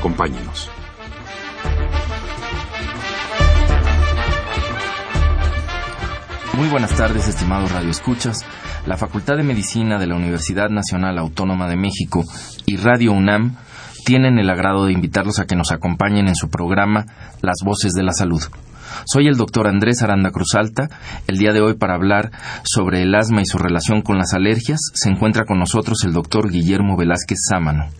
Acompáñenos. Muy buenas tardes, estimados radioescuchas. La Facultad de Medicina de la Universidad Nacional Autónoma de México y Radio UNAM tienen el agrado de invitarlos a que nos acompañen en su programa Las Voces de la Salud. Soy el doctor Andrés Aranda Cruzalta. El día de hoy para hablar sobre el asma y su relación con las alergias se encuentra con nosotros el doctor Guillermo Velázquez Sámano.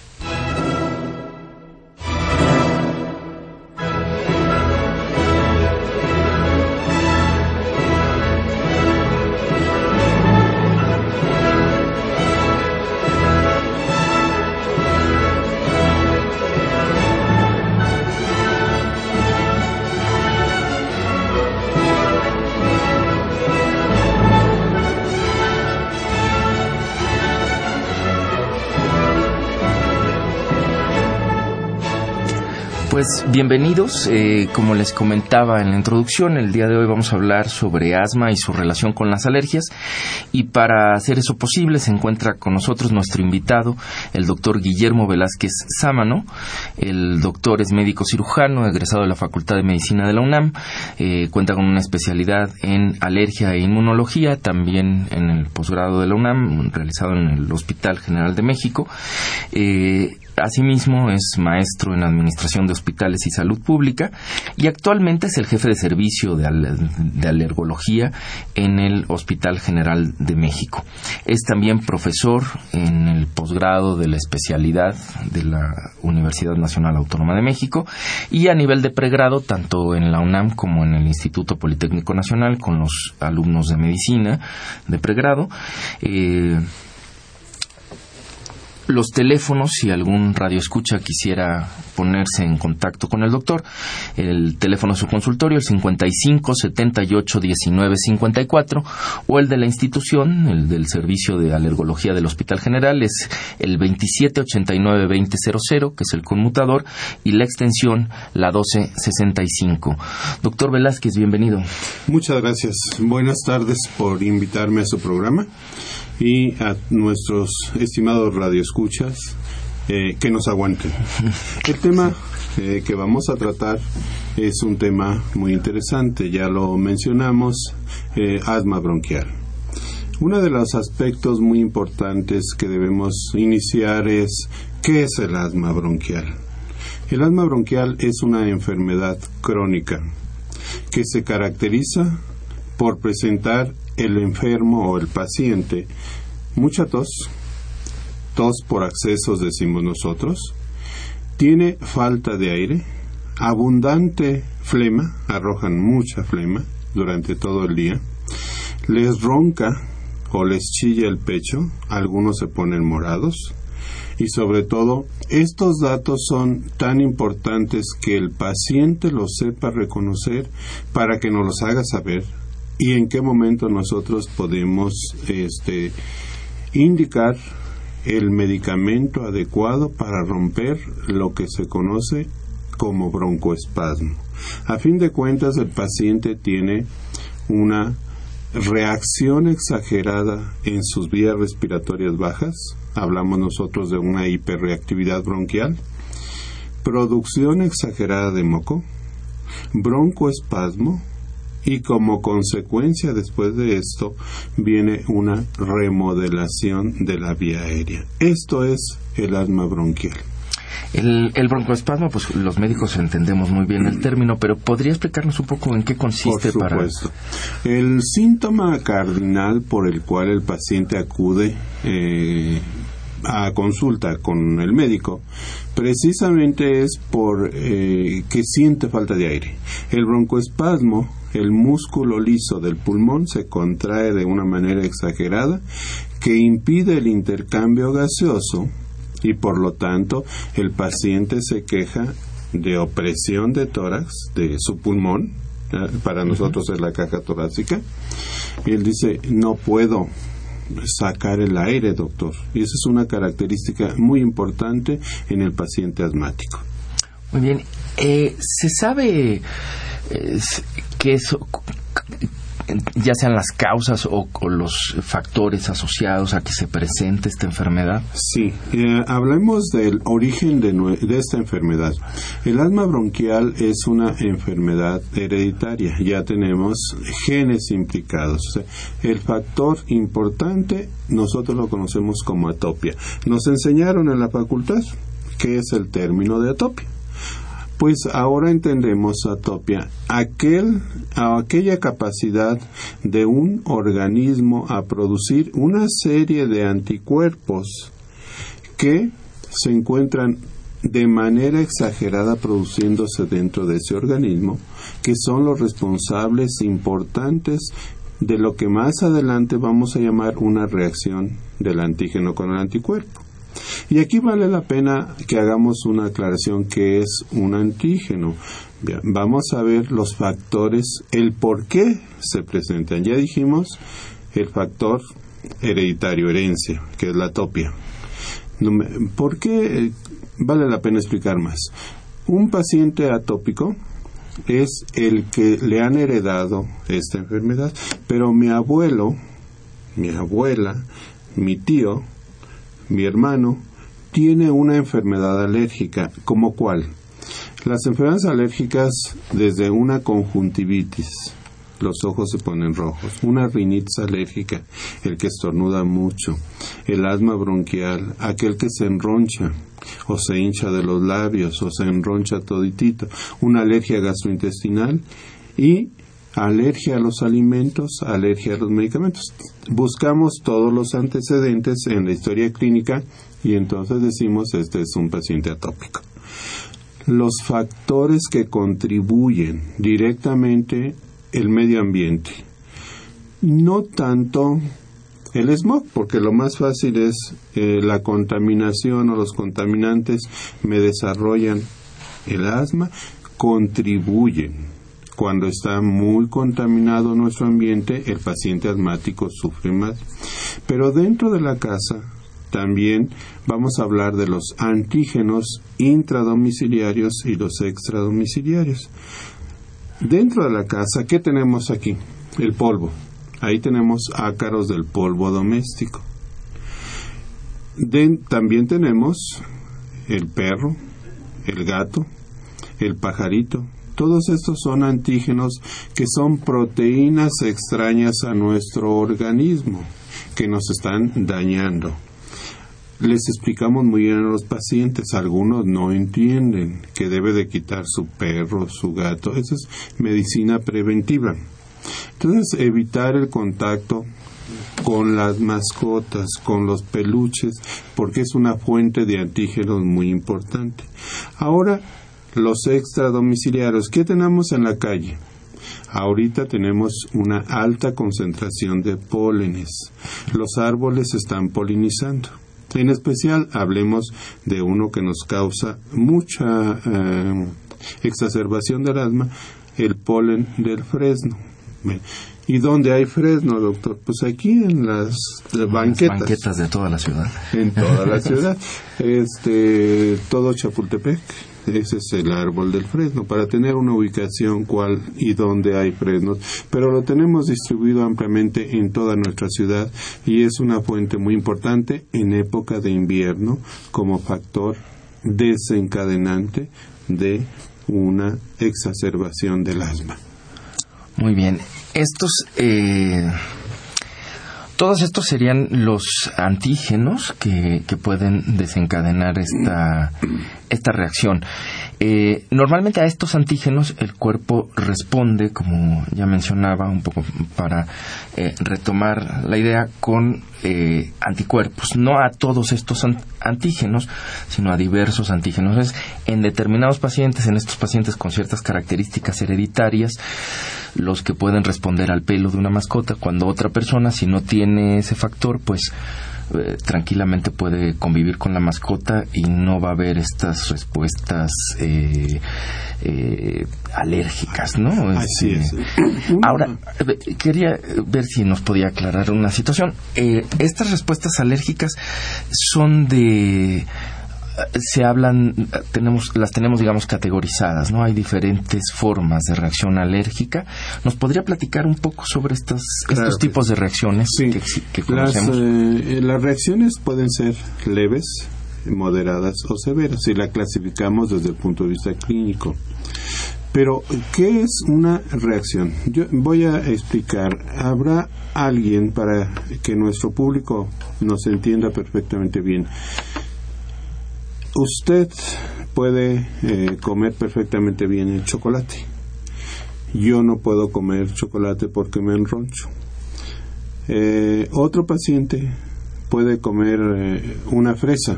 Bienvenidos, eh, como les comentaba en la introducción, el día de hoy vamos a hablar sobre asma y su relación con las alergias y para hacer eso posible se encuentra con nosotros nuestro invitado, el doctor Guillermo Velázquez Sámano. El doctor es médico cirujano, egresado de la Facultad de Medicina de la UNAM, eh, cuenta con una especialidad en alergia e inmunología, también en el posgrado de la UNAM, realizado en el Hospital General de México. Eh, Asimismo, es maestro en Administración de Hospitales y Salud Pública y actualmente es el jefe de servicio de, alergología en el Hospital General de México. Es también profesor en el posgrado de la especialidad de la Universidad Nacional Autónoma de México y a nivel de pregrado, tanto en la UNAM como en el Instituto Politécnico Nacional, con los alumnos de medicina de pregrado. Eh, los teléfonos, si algún radio escucha quisiera ponerse en contacto con el doctor, el teléfono de su consultorio, el 55 78 19 54, o el de la institución, el del servicio de alergología del Hospital General, es el 27 89 20 00, que es el conmutador, y la extensión, la 12 65. Doctor Velázquez, bienvenido. Muchas gracias. Buenas tardes por invitarme a su programa y a nuestros estimados radioescuchas eh, que nos aguanten. El tema eh, que vamos a tratar es un tema muy interesante, ya lo mencionamos, eh, asma bronquial. Uno de los aspectos muy importantes que debemos iniciar es ¿qué es el asma bronquial? El asma bronquial es una enfermedad crónica que se caracteriza por presentar el enfermo o el paciente mucha tos, tos por accesos decimos nosotros, tiene falta de aire, abundante flema, arrojan mucha flema durante todo el día, les ronca o les chilla el pecho, algunos se ponen morados, y sobre todo estos datos son tan importantes que el paciente los sepa reconocer para que nos los haga saber y en qué momento nosotros podemos este, indicar el medicamento adecuado para romper lo que se conoce como broncoespasmo. A fin de cuentas, el paciente tiene una reacción exagerada en sus vías respiratorias bajas, hablamos nosotros de una hiperreactividad bronquial, producción exagerada de moco, broncoespasmo, y como consecuencia después de esto viene una remodelación de la vía aérea. Esto es el asma bronquial. El, el, broncoespasmo, pues los médicos entendemos muy bien el término, pero ¿podría explicarnos un poco en qué consiste por supuesto. El síntoma cardinal por el cual el paciente acude eh, a consulta con el médico, precisamente es por eh, que siente falta de aire. El broncoespasmo, el músculo liso del pulmón se contrae de una manera exagerada que impide el intercambio gaseoso y por lo tanto el paciente se queja de opresión de tórax de su pulmón, para nosotros es la caja torácica, y él dice, no puedo sacar el aire, doctor. Y esa es una característica muy importante en el paciente asmático. Muy bien. Eh, ¿Se sabe eh, que eso ya sean las causas o, los factores asociados a que se presente esta enfermedad? Sí, eh, hablemos del origen de, de, esta enfermedad. El asma bronquial es una enfermedad hereditaria, ya tenemos genes implicados. el factor importante nosotros lo conocemos como atopia. Nos enseñaron en la facultad qué es el término de atopia pues ahora entendemos atopia, aquel, aquella capacidad de un organismo a producir una serie de anticuerpos que se encuentran de manera exagerada produciéndose dentro de ese organismo, que son los responsables importantes de lo que más adelante vamos a llamar una reacción del antígeno con el anticuerpo. Y aquí vale la pena que hagamos una aclaración que es un antígeno. vamos a ver los factores, el por qué se presentan. Ya dijimos el factor hereditario, herencia, que es la topia. ¿Por qué vale la pena explicar más? Un paciente atópico es el que le han heredado esta enfermedad, pero mi abuelo, mi abuela, mi tío, mi hermano, tiene una enfermedad alérgica, ¿como cuál? Las enfermedades alérgicas desde una conjuntivitis, los ojos se ponen rojos, una rinitis alérgica, el que estornuda mucho, el asma bronquial, aquel que se enroncha o se hincha de los labios o se enroncha toditito, una alergia gastrointestinal y alergia a los alimentos, alergia a los medicamentos. Buscamos todos los antecedentes en la historia clínica y entonces decimos este es un paciente atópico. Los factores que contribuyen directamente el medio ambiente, no tanto el smog, porque lo más fácil es eh, la contaminación o los contaminantes me desarrollan el asma, contribuyen cuando está muy contaminado nuestro ambiente, el paciente asmático sufre más. Pero dentro de la casa también vamos a hablar de los antígenos intradomiciliarios y los extradomiciliarios. Dentro de la casa, ¿qué tenemos aquí? El polvo. Ahí tenemos ácaros del polvo doméstico. también tenemos el perro, el gato, el pajarito, todos estos son antígenos que son proteínas extrañas a nuestro organismo que nos están dañando. Les explicamos muy bien a los pacientes, algunos no entienden que debe de quitar su perro, su gato, eso es medicina preventiva. Entonces, evitar el contacto con las mascotas, con los peluches, porque es una fuente de antígenos muy importante. Ahora, los extradomiciliarios. ¿Qué tenemos en la calle? Ahorita tenemos una alta concentración de pólenes. Los árboles están polinizando. En especial, hablemos de uno que nos causa mucha eh, exacerbación del asma, el polen del fresno. ¿Y dónde hay fresno, doctor? Pues aquí en las, banquetas. banquetas de toda la ciudad. En toda la ciudad. Este, todo Chapultepec ese es el árbol del fresno, para tener una ubicación cuál y dónde hay fresnos, pero lo tenemos distribuido ampliamente en toda nuestra ciudad y es una fuente muy importante en época de invierno como factor desencadenante de una exacerbación del asma. Muy bien, estos eh, Todos estos serían los antígenos que, que pueden desencadenar esta, esta reacción. Eh, normalmente a estos antígenos el cuerpo responde, como ya mencionaba, un poco para eh, retomar la idea, con eh, anticuerpos. No a todos estos antígenos, sino a diversos antígenos. en determinados pacientes, en estos pacientes con ciertas características hereditarias, los que pueden responder al pelo de una mascota, cuando otra persona, si no tiene ese factor, pues eh, tranquilamente puede convivir con la mascota y no va a haber estas respuestas eh, eh, alérgicas, ¿no? Así este, es. Ahora, quería ver si nos podía aclarar una situación. estas respuestas alérgicas son de se hablan, tenemos, las tenemos, digamos, categorizadas, ¿no? Hay diferentes formas de reacción alérgica. ¿Nos podría platicar un poco sobre estas, estos tipos de reacciones que, conocemos? Eh, las, reacciones pueden ser leves, moderadas o severas, si la clasificamos desde el punto de vista clínico. Pero, ¿qué es una reacción? Yo voy a explicar. Habrá alguien para que nuestro público nos entienda perfectamente bien usted puede eh, comer perfectamente bien el chocolate. Yo no puedo comer chocolate porque me enroncho. Eh, otro paciente puede comer eh, una fresa.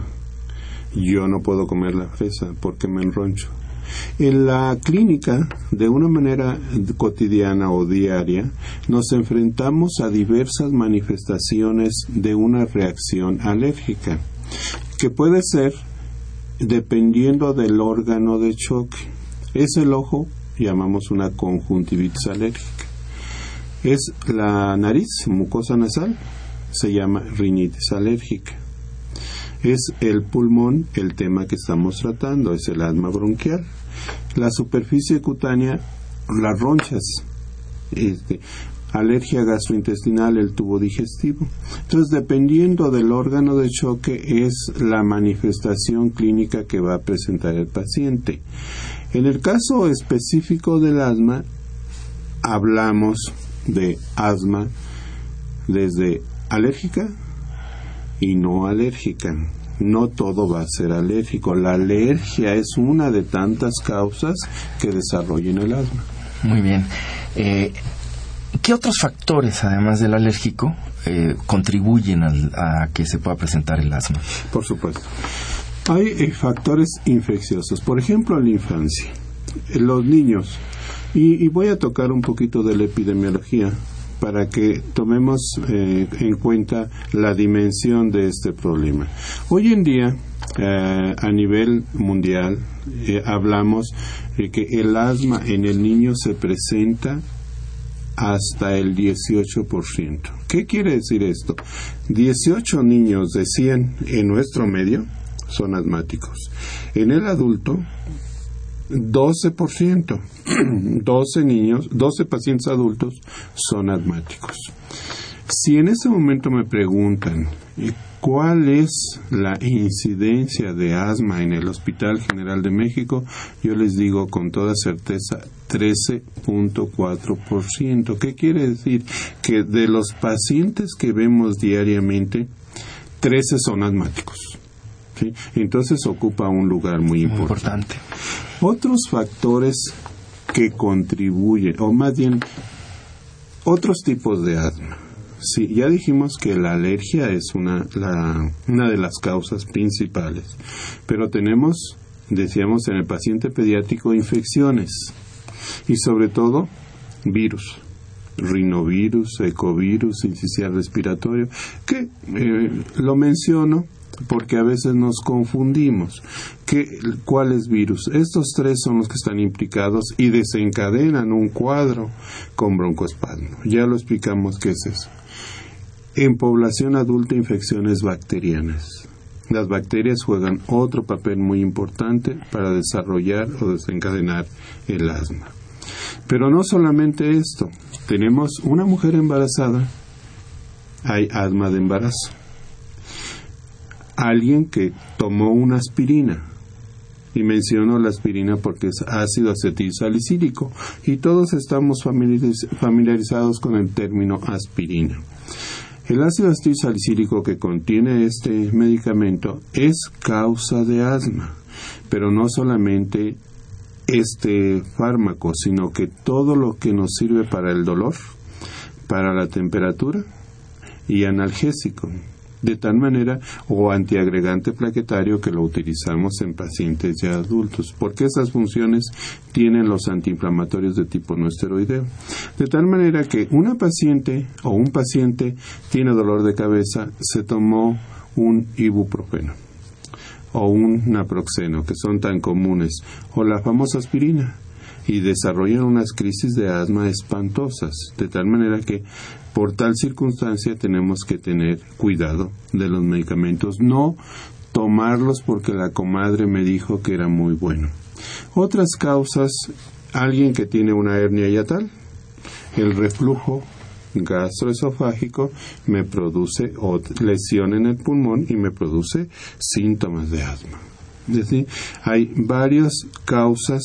Yo no puedo comer la fresa porque me enroncho. En la clínica, de una manera cotidiana o diaria, nos enfrentamos a diversas manifestaciones de una reacción alérgica, que puede ser dependiendo del órgano de choque. Es el ojo, llamamos una conjuntivitis alérgica. Es la nariz, mucosa nasal, se llama rinitis alérgica. Es el pulmón, el tema que estamos tratando, es el asma bronquial. La superficie cutánea, las ronchas. Este, alergia gastrointestinal, el tubo digestivo. Entonces, dependiendo del órgano de choque, es la manifestación clínica que va a presentar el paciente. En el caso específico del asma, hablamos de asma desde alérgica y no alérgica. No todo va a ser alérgico. La alergia es una de tantas causas que desarrollan el asma. Muy bien. Eh, ¿Qué otros factores, además del alérgico, eh, contribuyen a que se pueda presentar el asma? Por supuesto. Hay eh, factores infecciosos, por ejemplo, en la infancia, los niños, y, voy a tocar un poquito de la epidemiología para que tomemos eh, en cuenta la dimensión de este problema. Hoy en día, a nivel mundial, hablamos de que el asma en el niño se presenta hasta el 18%. ¿Qué quiere decir esto? 18 niños de 100 en nuestro medio son asmáticos. En el adulto, 12%, 12 niños, 12 pacientes adultos son asmáticos. Si en ese momento me preguntan cuál es la incidencia de asma en el Hospital General de México, yo les digo con toda certeza 13.4%. ¿Qué quiere decir? Que de los pacientes que vemos diariamente, 13 son asmáticos. Entonces ocupa un lugar muy importante. Otros factores que contribuyen, o más bien otros tipos de asma. Sí, ya dijimos que la alergia es una, una de las causas principales, pero tenemos, decíamos en el paciente pediátrico, infecciones y sobre todo virus rinovirus, ecovirus, incisional respiratorio, que eh, lo menciono porque a veces nos confundimos. ¿Qué, ¿Cuáles virus? Estos tres son los que están implicados y desencadenan un cuadro con broncoespasmo. Ya lo explicamos qué es eso. En población adulta, infecciones bacterianas. Las bacterias juegan otro papel muy importante para desarrollar o desencadenar el asma. Pero no solamente esto, tenemos una mujer embarazada, hay asma de embarazo. Alguien que tomó una aspirina, y menciono la aspirina porque es ácido acetil salicílico y todos estamos familiarizados con el término aspirina. El ácido acetilsalicílico que contiene este medicamento es causa de asma, pero no solamente este fármaco, sino que todo lo que nos sirve para el dolor, para la temperatura y analgésico de tal manera o antiagregante plaquetario que lo utilizamos en pacientes ya adultos, porque esas funciones tienen los antiinflamatorios de tipo no esteroideo. De tal manera que una paciente o un paciente tiene dolor de cabeza, se tomó un ibuprofeno o un naproxeno, que son tan comunes, o la famosa aspirina, y desarrollan unas crisis de asma espantosas, de tal manera que por tal circunstancia tenemos que tener cuidado de los medicamentos, no tomarlos porque la comadre me dijo que era muy bueno. Otras causas, alguien que tiene una hernia yatal, el reflujo gastroesofágico me produce lesión en el pulmón y me produce síntomas de asma. Es decir, hay varias causas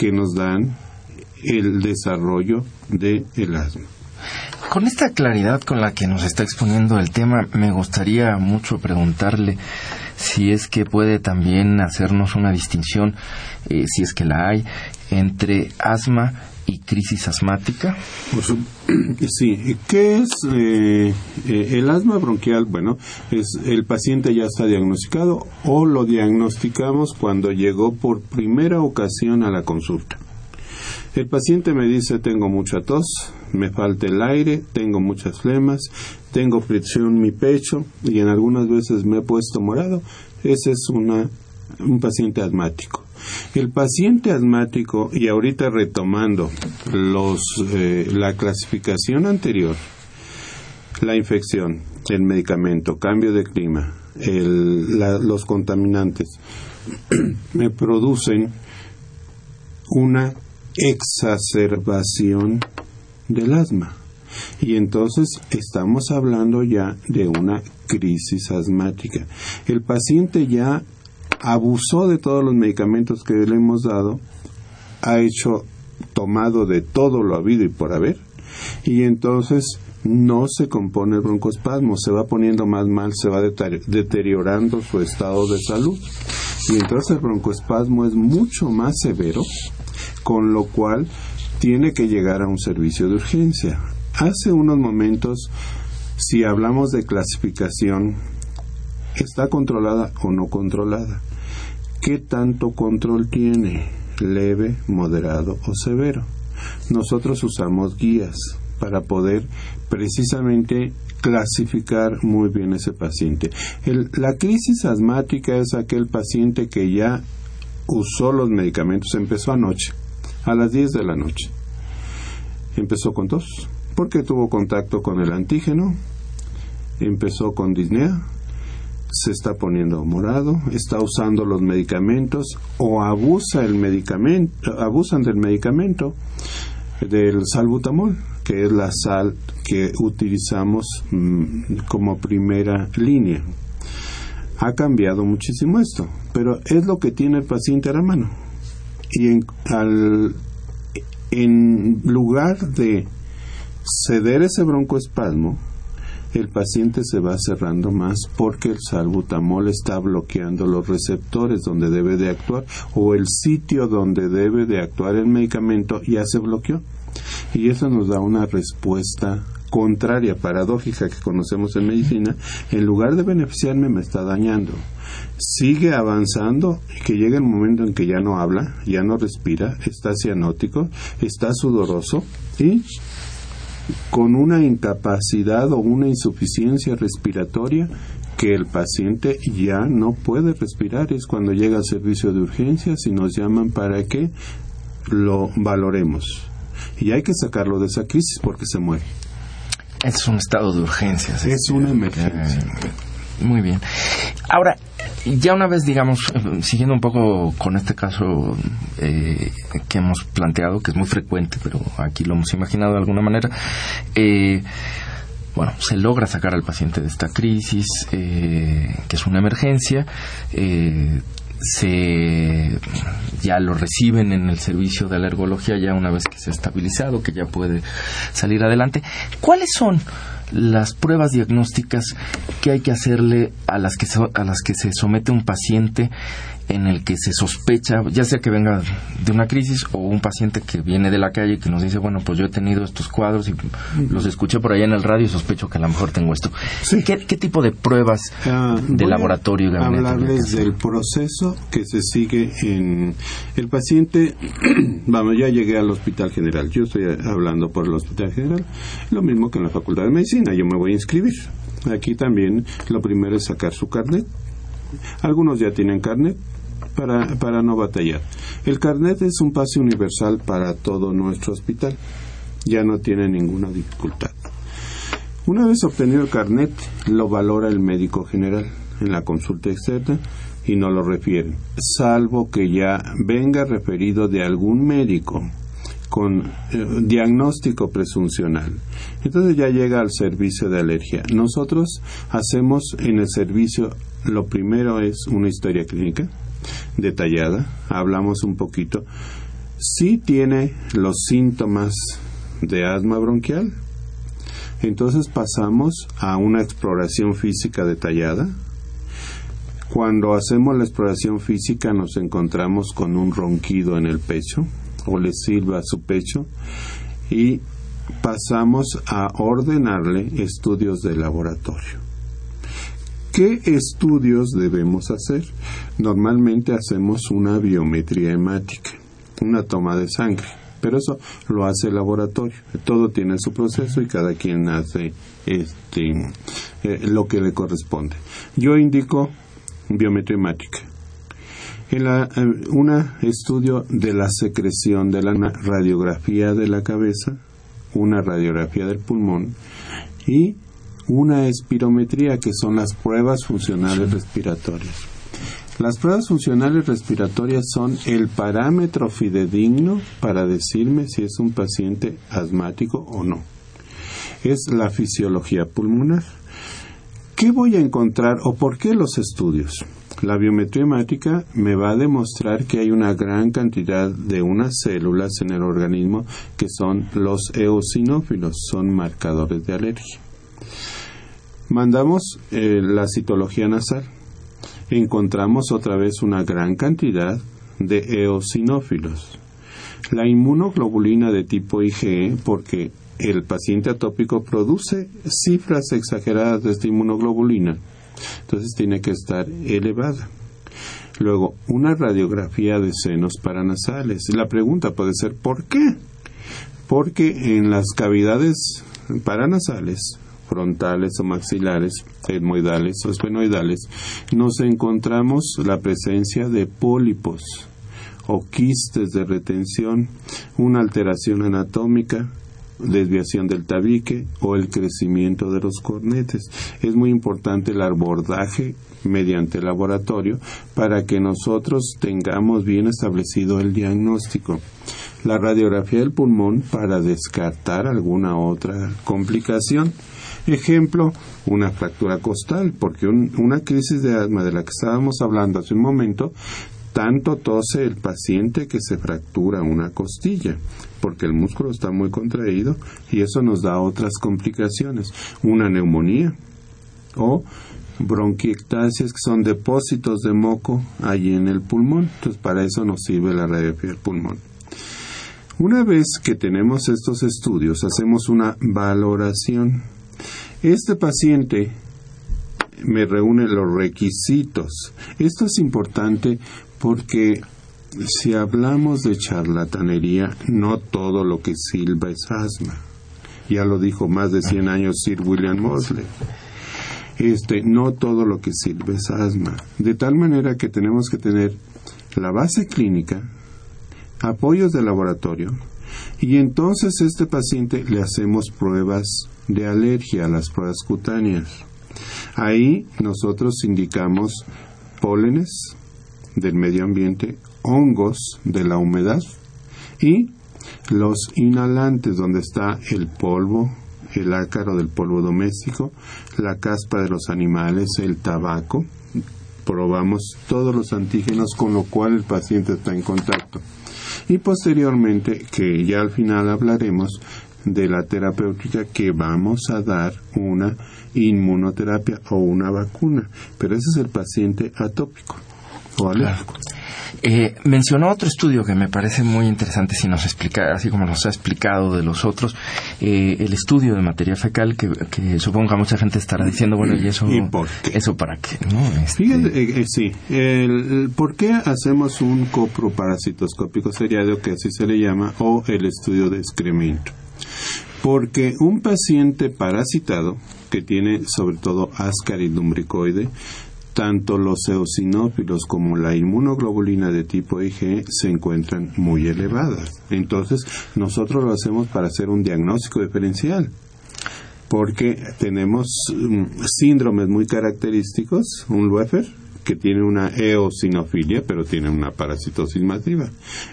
que nos dan el desarrollo del asma. Con esta claridad con la que nos está exponiendo el tema, me gustaría mucho preguntarle si es que puede también hacernos una distinción, eh, si es que la hay, entre asma y crisis asmática. Sí, ¿qué es eh, eh, el asma bronquial? Bueno, es el paciente ya está diagnosticado o lo diagnosticamos cuando llegó por primera ocasión a la consulta. El paciente me dice tengo mucha tos, me falta el aire, tengo muchas flemas, tengo fricción en mi pecho y en algunas veces me he puesto morado. Ese es una, un paciente asmático. El paciente asmático, y ahorita retomando los, eh, la clasificación anterior, la infección, el medicamento, cambio de clima, los contaminantes, me producen una exacerbación del asma. Y entonces estamos hablando ya de una crisis asmática. El paciente ya abusó de todos los medicamentos que le hemos dado, ha hecho tomado de todo lo habido y por haber, y entonces no se compone el broncoespasmo, se va poniendo más mal, se va deteriorando su estado de salud. Y entonces el broncoespasmo es mucho más severo con lo cual tiene que llegar a un servicio de urgencia. Hace unos momentos, si hablamos de clasificación, ¿está controlada o no controlada? ¿Qué tanto control tiene? ¿Leve, moderado o severo? Nosotros usamos guías para poder precisamente clasificar muy bien ese paciente. la crisis asmática es aquel paciente que ya usó los medicamentos, empezó anoche, a las 10 de la noche. Empezó con tos, porque tuvo contacto con el antígeno, empezó con disnea, se está poniendo morado, está usando los medicamentos o abusa el medicamento, abusan del medicamento del salbutamol, que es la sal que utilizamos mm, como primera línea. Ha cambiado muchísimo esto, pero es lo que tiene el paciente a la mano y en, al, en lugar de ceder ese broncoespasmo, el paciente se va cerrando más porque el salbutamol está bloqueando los receptores donde debe de actuar o el sitio donde debe de actuar el medicamento ya se bloqueó. Y eso nos da una respuesta contraria, paradójica que conocemos en medicina, en lugar de beneficiarme me está dañando sigue avanzando y que llega el momento en que ya no habla, ya no respira, está cianótico, está sudoroso y con una incapacidad o una insuficiencia respiratoria que el paciente ya no puede respirar. Es cuando llega al servicio de urgencias y nos llaman para que lo valoremos. Y hay que sacarlo de esa crisis porque se muere. Es un estado de urgencias. Es una emergencia. Muy bien. Ahora, ya una vez, digamos, siguiendo un poco con este caso eh, que hemos planteado, que es muy frecuente, pero aquí lo hemos imaginado de alguna manera, eh, bueno, se logra sacar al paciente de esta crisis, eh, que es una emergencia, se ya lo reciben en el servicio de alergología ya una vez que se ha estabilizado, que ya puede salir adelante. ¿Cuáles son las pruebas diagnósticas que hay que hacerle a las que a las que se somete un paciente en el que se sospecha, ya sea que venga de una crisis o un paciente que viene de la calle que nos dice, bueno, pues yo he tenido estos cuadros y los escuché por allá en el radio y sospecho que a lo mejor tengo esto. ¿Qué, tipo de pruebas ah, de laboratorio? hablarles del proceso que se sigue en el paciente. vamos, ya llegué al Hospital General. Yo estoy hablando por el Hospital General. Lo mismo que en la Facultad de Medicina. Yo me voy a inscribir. Aquí también lo primero es sacar su carnet. Algunos ya tienen carnet, para, para no batallar. El carnet es un pase universal para todo nuestro hospital. Ya no tiene ninguna dificultad. Una vez obtenido el carnet, lo valora el médico general en la consulta externa y no lo refiere, salvo que ya venga referido de algún médico con eh, diagnóstico presuncional. Entonces ya llega al servicio de alergia. Nosotros hacemos en el servicio, lo primero es una historia clínica, detallada, hablamos un poquito, si tiene los síntomas de asma bronquial. Entonces pasamos a una exploración física detallada. Cuando hacemos la exploración física nos encontramos con un ronquido en el pecho o le silba su pecho y pasamos a ordenarle estudios de laboratorio. ¿Qué estudios debemos hacer? Normalmente hacemos una biometría hemática, una toma de sangre, pero eso lo hace el laboratorio. Todo tiene su proceso y cada quien hace este, eh, lo que le corresponde. Yo indico biometría hemática. En eh, un estudio de la secreción de la radiografía de la cabeza, una radiografía del pulmón y una espirometría, que son las pruebas funcionales respiratorias. Las pruebas funcionales respiratorias son el parámetro fidedigno para decirme si es un paciente asmático o no. Es la fisiología pulmonar. ¿Qué voy a encontrar o por qué los estudios? La biometría hemática me va a demostrar que hay una gran cantidad de unas células en el organismo que son los eosinófilos, son marcadores de alergia. Mandamos eh, la citología nasal. Encontramos otra vez una gran cantidad de eosinófilos. La inmunoglobulina de tipo IgE, porque el paciente atópico produce cifras exageradas de esta inmunoglobulina, entonces tiene que estar elevada. Luego, una radiografía de senos paranasales. La pregunta puede ser ¿por qué? Porque en las cavidades paranasales frontales o maxilares, etmoidales o esfenoidales, nos encontramos la presencia de pólipos o quistes de retención, una alteración anatómica, desviación del tabique o el crecimiento de los cornetes. Es muy importante el abordaje mediante laboratorio para que nosotros tengamos bien establecido el diagnóstico. La radiografía del pulmón para descartar alguna otra complicación. Ejemplo, una fractura costal, porque una crisis de asma de la que estábamos hablando hace un momento, tanto tose el paciente que se fractura una costilla, porque el músculo está muy contraído y eso nos da otras complicaciones, una neumonía o bronquiectasias que son depósitos de moco allí en el pulmón. Entonces, para eso nos sirve la radiografía del pulmón. Una vez que tenemos estos estudios, hacemos una valoración este paciente me reúne los requisitos. Esto es importante porque si hablamos de charlatanería, no todo lo que silba es asma. Ya lo dijo más de 100 años Sir William Mosley. Este, no todo lo que silba es asma. De tal manera que tenemos que tener la base clínica, apoyos de laboratorio, y entonces a este paciente le hacemos pruebas de alergia a las pruebas cutáneas. Ahí nosotros indicamos pólenes del medio ambiente, hongos de la humedad y los inhalantes donde está el polvo, el ácaro del polvo doméstico, la caspa de los animales, el tabaco. Probamos todos los antígenos con lo cual el paciente está en contacto. Y posteriormente, que ya al final hablaremos, de la terapéutica que vamos a dar una inmunoterapia o una vacuna, pero ese es el paciente atópico o alérgico. Eh, mencionó otro estudio que me parece muy interesante, si nos explica, así como nos ha explicado de los otros, eh, el estudio de materia fecal, que, supongo que mucha gente estará diciendo, bueno, ¿y eso, ¿eso para qué? ¿no? Este... Fíjate, eh, sí, el, ¿por qué hacemos un coproparasitoscópico seriado, que así se le llama, o el estudio de excremento? Porque un paciente parasitado, que tiene sobre todo ascaris lumbricoide, tanto los eosinófilos como la inmunoglobulina de tipo IG se encuentran muy elevadas. Entonces, nosotros lo hacemos para hacer un diagnóstico diferencial porque tenemos mm, síndromes muy característicos, un Luefer, que tiene una eosinofilia, pero tiene una parasitosis masiva.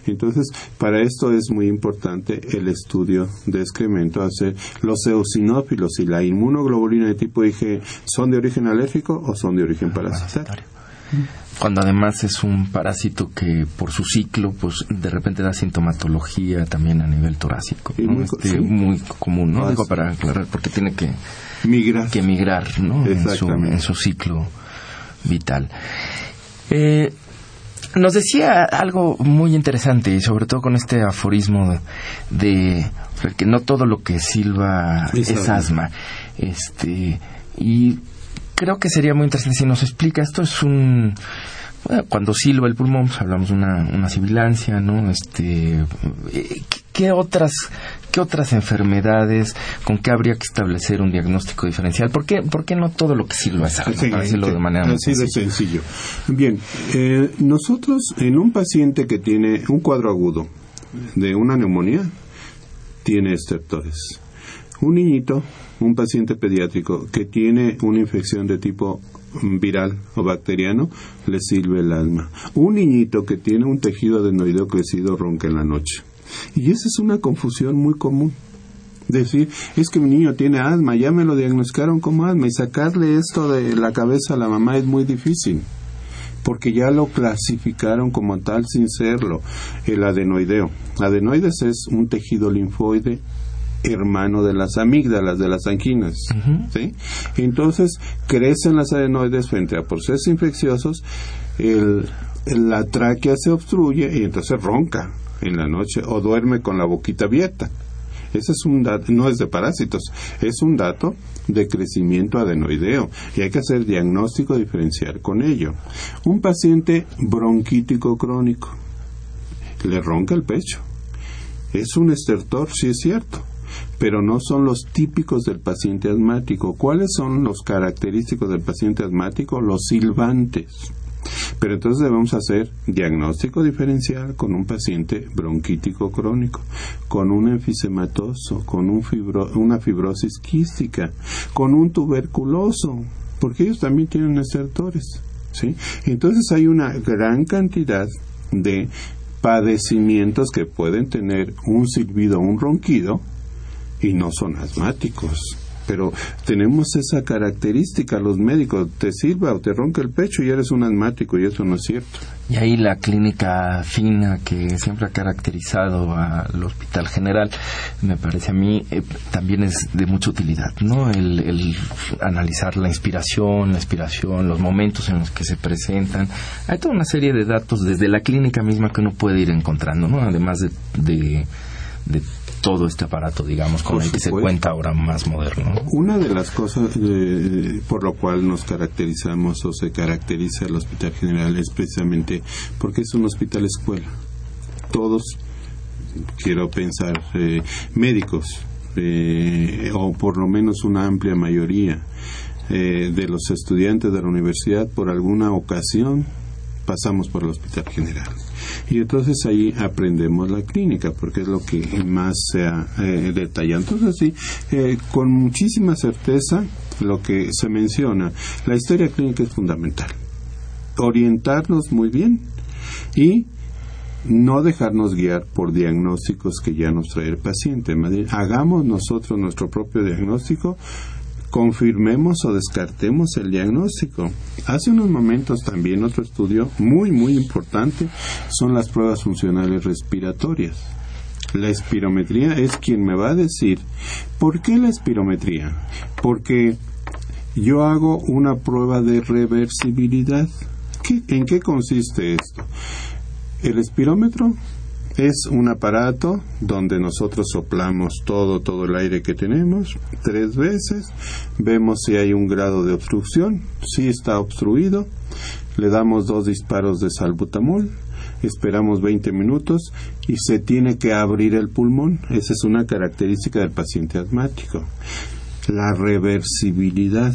Entonces, para esto es muy importante el estudio de excremento, hacer los eosinófilos y la inmunoglobulina de tipo IG, ¿son de origen alérgico o son de origen parasitario? Cuando además es un parásito que por su ciclo, pues de repente da sintomatología también a nivel torácico. Muy, este, muy, común, ¿no? Digo para aclarar, porque tiene que migrar, que migrar ¿no? en su ciclo vital. Eh, nos decía algo muy interesante y sobre todo con este aforismo de, que no todo lo que silba es, asma. Este, y creo que sería muy interesante si nos explica, esto es un cuando silba el pulmón, pues, hablamos de una, una sibilancia, ¿no? Este, eh, ¿qué, otras, ¿Qué otras enfermedades, con qué habría que establecer un diagnóstico diferencial? ¿Por qué, por qué no todo lo que silba es algo? para decirlo de manera Así de sencillo. Bien, eh, nosotros en un paciente que tiene un cuadro agudo de una neumonía, tiene estertores. Un niñito, un paciente pediátrico que tiene una infección de tipo viral o bacteriano, le sirve el alma. Un niñito que tiene un tejido adenoideo crecido ronca en la noche. Y esa es una confusión muy común. Decir, es que mi niño tiene asma, ya me lo diagnosticaron como asma y sacarle esto de la cabeza a la mamá es muy difícil porque ya lo clasificaron como tal sin serlo, el adenoideo. Adenoides es un tejido linfoide hermano de las amígdalas, de las anginas. ¿sí? Entonces, crecen las adenoides frente a procesos infecciosos, el, la tráquea se obstruye y entonces ronca en la noche o duerme con la boquita abierta. Ese es un dato, no es de parásitos, es un dato de crecimiento adenoideo y hay que hacer diagnóstico diferencial con ello. Un paciente bronquítico crónico le ronca el pecho. Es un estertor, sí es cierto, pero no son los típicos del paciente asmático. ¿Cuáles son los característicos del paciente asmático? Los silbantes. Pero entonces debemos hacer diagnóstico diferencial con un paciente bronquítico crónico, con un enfisematoso, con un una fibrosis quística, con un tuberculoso, porque ellos también tienen estertores. ¿sí? Entonces hay una gran cantidad de padecimientos que pueden tener un silbido o un ronquido y no son asmáticos. Pero tenemos esa característica, los médicos, te sirva o te ronca el pecho y eres un asmático y eso no es cierto. Y ahí la clínica fina que siempre ha caracterizado al Hospital General, me parece a mí, eh, también es de mucha utilidad, ¿no? El, analizar la inspiración, la expiración, los momentos en los que se presentan. Hay toda una serie de datos desde la clínica misma que uno puede ir encontrando, ¿no? Además de, de, de todo este aparato, digamos, con el que se cuenta ahora más moderno. Una de las cosas eh, por lo cual nos caracterizamos o se caracteriza el Hospital General es precisamente porque es un hospital escuela. Todos, quiero pensar, eh, médicos, eh, o por lo menos una amplia mayoría de los estudiantes de la universidad, por alguna ocasión, pasamos por el Hospital General. Y entonces ahí aprendemos la clínica, porque es lo que más se ha eh, detallado. Entonces, sí, eh, con muchísima certeza, lo que se menciona, la historia clínica es fundamental. Orientarnos muy bien y no dejarnos guiar por diagnósticos que ya nos trae el paciente. Hagamos nosotros nuestro propio diagnóstico confirmemos o descartemos el diagnóstico. Hace unos momentos también otro estudio muy, muy importante son las pruebas funcionales respiratorias. La espirometría es quien me va a decir, ¿por qué la espirometría? Porque yo hago una prueba de reversibilidad. ¿En qué consiste esto? El espirómetro es un aparato donde nosotros soplamos todo, todo el aire que tenemos tres veces, vemos si hay un grado de obstrucción, si está obstruido, le damos dos disparos de salbutamol, esperamos 20 minutos y se tiene que abrir el pulmón. Esa es una característica del paciente asmático. La reversibilidad.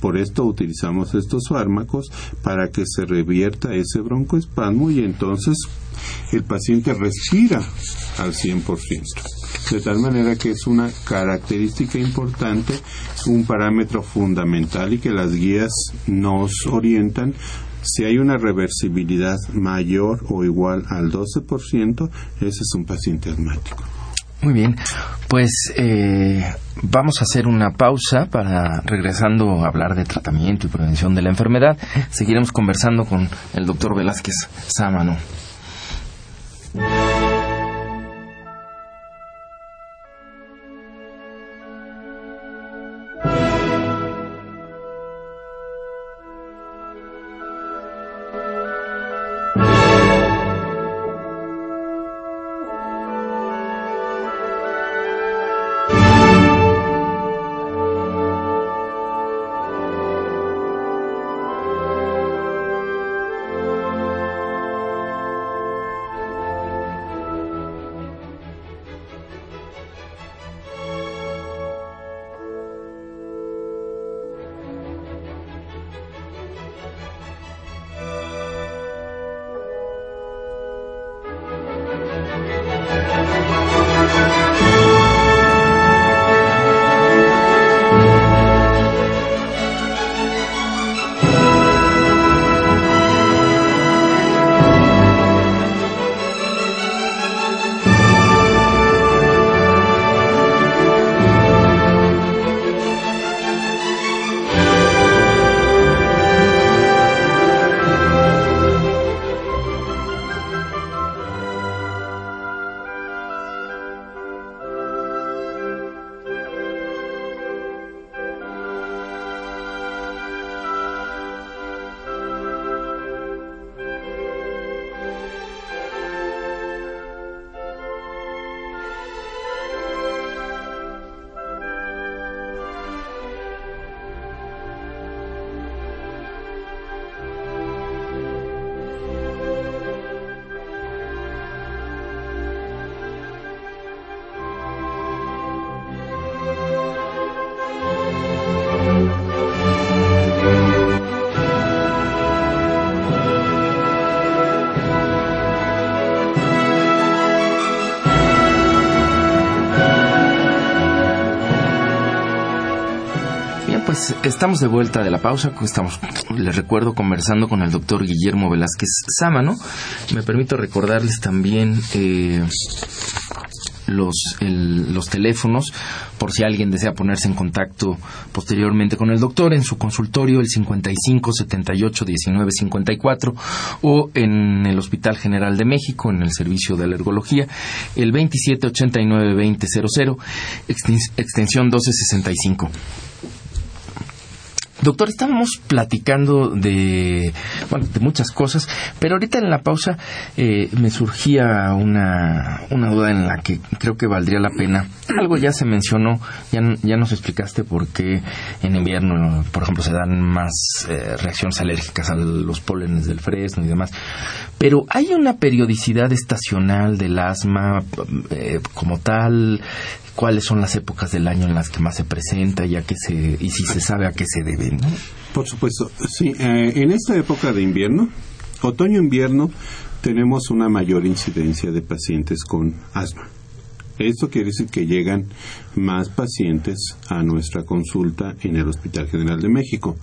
Por esto utilizamos estos fármacos para que se revierta ese broncoespasmo y entonces el paciente respira al 100%. De tal manera que es una característica importante, un parámetro fundamental y que las guías nos orientan si hay una reversibilidad mayor o igual al 12%, ese es un paciente asmático. Muy bien, pues eh, vamos a hacer una pausa para, regresando a hablar de tratamiento y prevención de la enfermedad, seguiremos conversando con el doctor Velázquez Sámano. Estamos de vuelta de la pausa. Estamos, les recuerdo, conversando con el doctor Guillermo Velázquez Sámano. Me permito recordarles también eh, los, los teléfonos por si alguien desea ponerse en contacto posteriormente con el doctor en su consultorio el 55 78 19 54 o en el Hospital General de México en el servicio de alergología el 27 89 20 00 extensión 1265 Doctor, estábamos platicando de, bueno, de muchas cosas, pero ahorita en la pausa eh, me surgía una, duda en la que creo que valdría la pena. Algo ya se mencionó, ya, ya nos explicaste por qué en invierno, por ejemplo, se dan más eh, reacciones alérgicas a los pólenes del fresno y demás. Pero hay una periodicidad estacional del asma eh, como tal, cuáles son las épocas del año en las que más se presenta y, que se, y si se sabe a qué se debe. Por supuesto, sí. Eh, en esta época de invierno, otoño-invierno, tenemos una mayor incidencia de pacientes con asma. Esto quiere decir que llegan más pacientes a nuestra consulta en el Hospital General de México.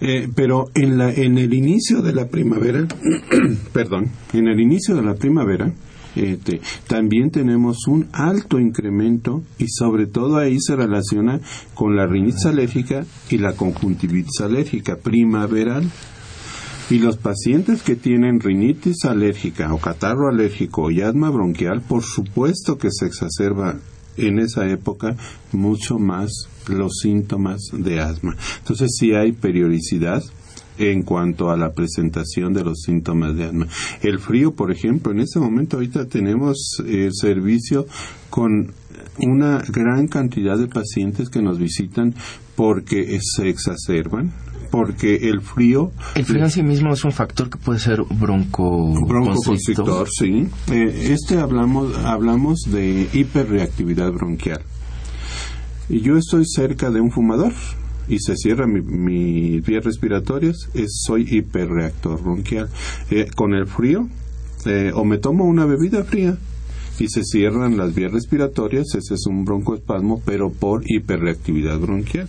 Eh, pero en, la, en el inicio de la primavera, perdón, en el inicio de la primavera, este, también tenemos un alto incremento y sobre todo ahí se relaciona con la rinitis alérgica y la conjuntivitis alérgica primaveral. Y los pacientes que tienen rinitis alérgica o catarro alérgico y asma bronquial, por supuesto que se exacerba en esa época mucho más los síntomas de asma. Entonces sí hay periodicidad en cuanto a la presentación de los síntomas de asma. El frío, por ejemplo, en este momento ahorita tenemos el servicio con una gran cantidad de pacientes que nos visitan porque se exacerban porque el frío... El frío en sí mismo es un factor que puede ser bronco... Broncoconstrictor, sí. Eh, este hablamos, hablamos de hiperreactividad bronquial. Y yo estoy cerca de un fumador y se cierra mis mi vías respiratorias, es, soy hiperreactor bronquial. Eh, con el frío, eh, o me tomo una bebida fría y se cierran las vías respiratorias, ese es un broncoespasmo, pero por hiperreactividad bronquial.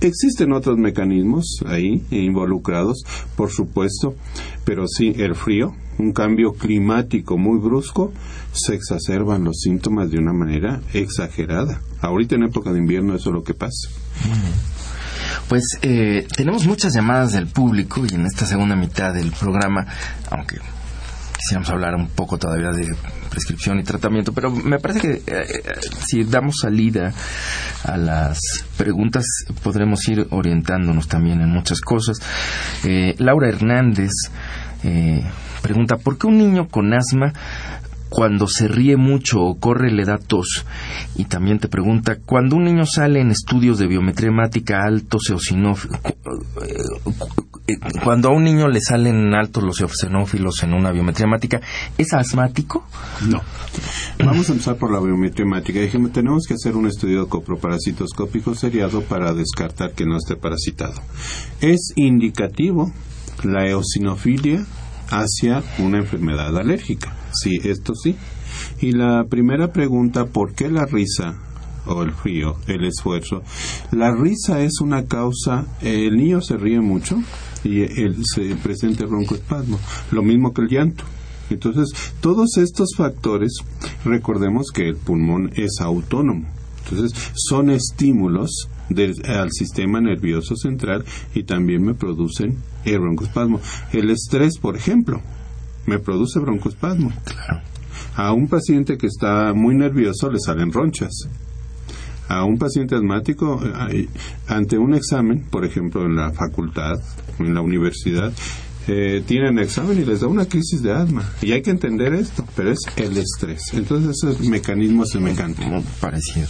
Existen otros mecanismos ahí involucrados, por supuesto, pero sí, el frío, un cambio climático muy brusco, se exacerban los síntomas de una manera exagerada. Ahorita en época de invierno eso es lo que pasa. Pues eh, tenemos muchas llamadas del público y en esta segunda mitad del programa, aunque quisiéramos hablar un poco todavía de prescripción y tratamiento, pero me parece que eh, si damos salida a las preguntas podremos ir orientándonos también en muchas cosas. Eh, Laura Hernández pregunta, ¿por qué un niño con asma cuando se ríe mucho o corre le da tos. Y también te pregunta, cuando un niño sale en estudios de biometría hemática altos eosinófilos, cuando a un niño le salen altos los eosinófilos en una biometría hemática, ¿es asmático? No. Vamos a empezar por la biometría hemática. Dijimos, tenemos que hacer un estudio coproparasitoscópico seriado para descartar que no esté parasitado. Es indicativo la eosinofilia hacia una enfermedad alérgica. Sí, esto sí. Y la primera pregunta, ¿por qué la risa o el frío, el esfuerzo? La risa es una causa, el niño se ríe mucho y él se presenta broncoespasmo, lo mismo que el llanto. Entonces, todos estos factores, recordemos que el pulmón es autónomo. Entonces, son estímulos al sistema nervioso central y también me producen el broncoespasmo. El estrés, por ejemplo, me produce broncoespasmo. A un paciente que está muy nervioso le salen ronchas. A un paciente asmático, ante un examen, por ejemplo, en la facultad, en la universidad, eh, tienen examen y les da una crisis de asma. Y hay que entender esto, pero es el estrés. Entonces ese mecanismo semejante. Muy parecido.